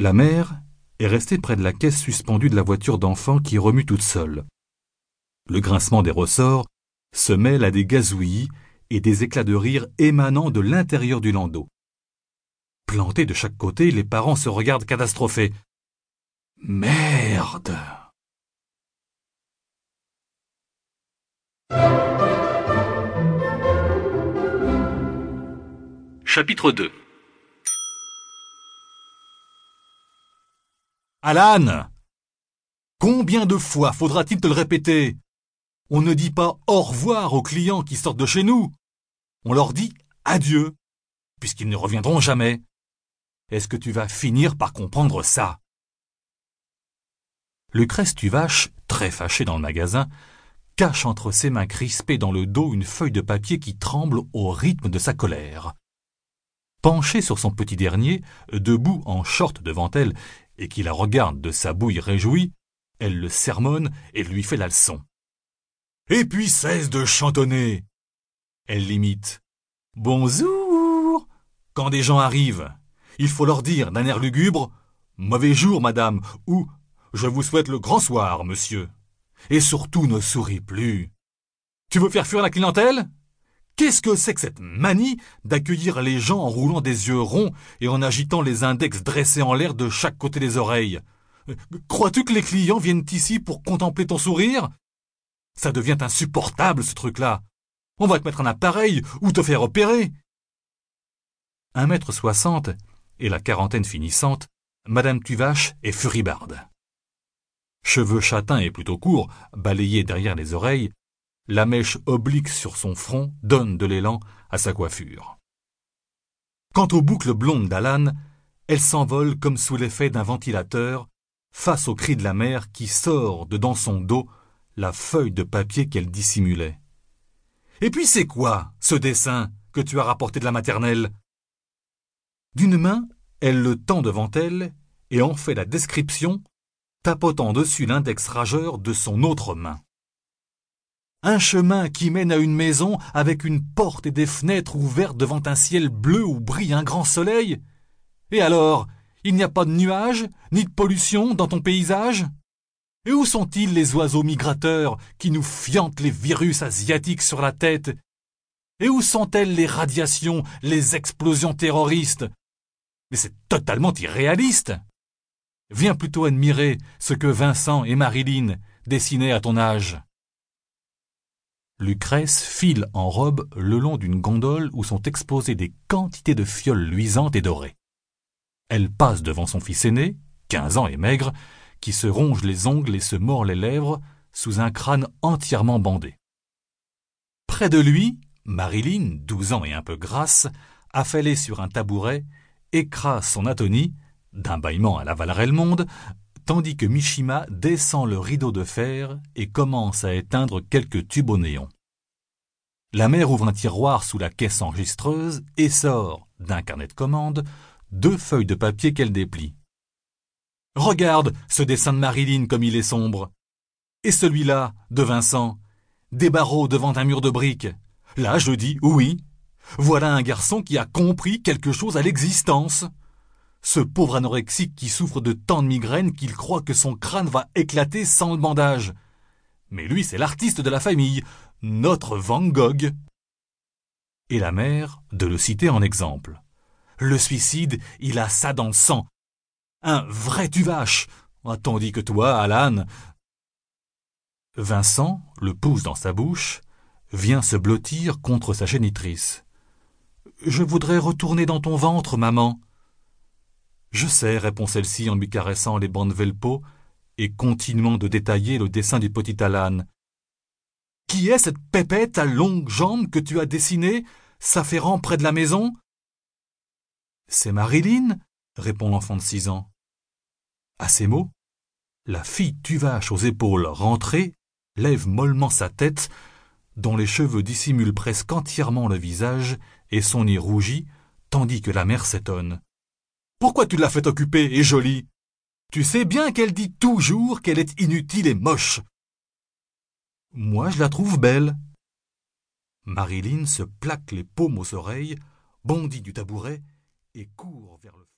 La mère est restée près de la caisse suspendue de la voiture d'enfant qui remue toute seule. Le grincement des ressorts se mêle à des gazouillis et des éclats de rire émanant de l'intérieur du landau. Plantés de chaque côté, les parents se regardent catastrophés. Merde. Chapitre 2 Alan Combien de fois faudra-t-il te le répéter? On ne dit pas au revoir aux clients qui sortent de chez nous. On leur dit adieu, puisqu'ils ne reviendront jamais. Est-ce que tu vas finir par comprendre ça? Lucrèce Tuvache, très fâché dans le magasin, cache entre ses mains crispées dans le dos une feuille de papier qui tremble au rythme de sa colère. Penchée sur son petit dernier, debout en short devant elle, et qui la regarde de sa bouille réjouie, elle le sermonne et lui fait la leçon. Et puis cesse de chantonner. Elle l'imite. Bonjour. Quand des gens arrivent, il faut leur dire d'un air lugubre Mauvais jour, madame, ou Je vous souhaite le grand soir, monsieur. Et surtout ne souris plus. Tu veux faire fuir la clientèle? Qu'est-ce que c'est que cette manie d'accueillir les gens en roulant des yeux ronds et en agitant les index dressés en l'air de chaque côté des oreilles? Crois-tu que les clients viennent ici pour contempler ton sourire? Ça devient insupportable ce truc-là. On va te mettre un appareil ou te faire opérer. Un mètre soixante et la quarantaine finissante, Madame Tuvache est furibarde. Cheveux châtains et plutôt courts, balayés derrière les oreilles, la mèche oblique sur son front donne de l'élan à sa coiffure. Quant aux boucles blondes d'Alan, elles s'envolent comme sous l'effet d'un ventilateur, face au cri de la mère qui sort de dans son dos la feuille de papier qu'elle dissimulait. Et puis c'est quoi, ce dessin que tu as rapporté de la maternelle? D'une main, elle le tend devant elle et en fait la description, tapotant dessus l'index rageur de son autre main un chemin qui mène à une maison avec une porte et des fenêtres ouvertes devant un ciel bleu où brille un grand soleil. Et alors, il n'y a pas de nuages, ni de pollution dans ton paysage? Et où sont-ils les oiseaux migrateurs qui nous fiantent les virus asiatiques sur la tête? Et où sont-elles les radiations, les explosions terroristes? Mais c'est totalement irréaliste! Viens plutôt admirer ce que Vincent et Marilyn dessinaient à ton âge. Lucrèce file en robe le long d'une gondole où sont exposées des quantités de fioles luisantes et dorées. Elle passe devant son fils aîné, quinze ans et maigre, qui se ronge les ongles et se mord les lèvres sous un crâne entièrement bandé. Près de lui, Marilyn, douze ans et un peu grasse, affalée sur un tabouret, écrase son atonie, d'un bâillement à la Valrelmonde, tandis que Mishima descend le rideau de fer et commence à éteindre quelques tubes au néon. La mère ouvre un tiroir sous la caisse enregistreuse et sort, d'un carnet de commande, deux feuilles de papier qu'elle déplie. Regarde ce dessin de Marilyn comme il est sombre. Et celui-là, de Vincent, des barreaux devant un mur de briques. Là, je dis oui. Voilà un garçon qui a compris quelque chose à l'existence. Ce pauvre anorexique qui souffre de tant de migraines qu'il croit que son crâne va éclater sans le bandage. Mais lui, c'est l'artiste de la famille, notre Van Gogh. Et la mère de le citer en exemple. Le suicide, il a ça dans le sang. Un vrai tuvache, tandis que toi, Alan. Vincent, le pouce dans sa bouche, vient se blottir contre sa génitrice. Je voudrais retourner dans ton ventre, maman. Je sais, répond celle-ci en lui caressant les bandes velpo et continuant de détailler le dessin du petit Alan. Qui est cette pépette à longues jambes que tu as dessinée, s'affairant près de la maison? C'est Marilyn, répond l'enfant de six ans. À ces mots, la fille tuvache aux épaules rentrées lève mollement sa tête, dont les cheveux dissimulent presque entièrement le visage et son nez rougi, tandis que la mère s'étonne. Pourquoi tu l'as fait occuper et jolie? Tu sais bien qu'elle dit toujours qu'elle est inutile et moche. Moi, je la trouve belle. Marilyn se plaque les paumes aux oreilles, bondit du tabouret et court vers le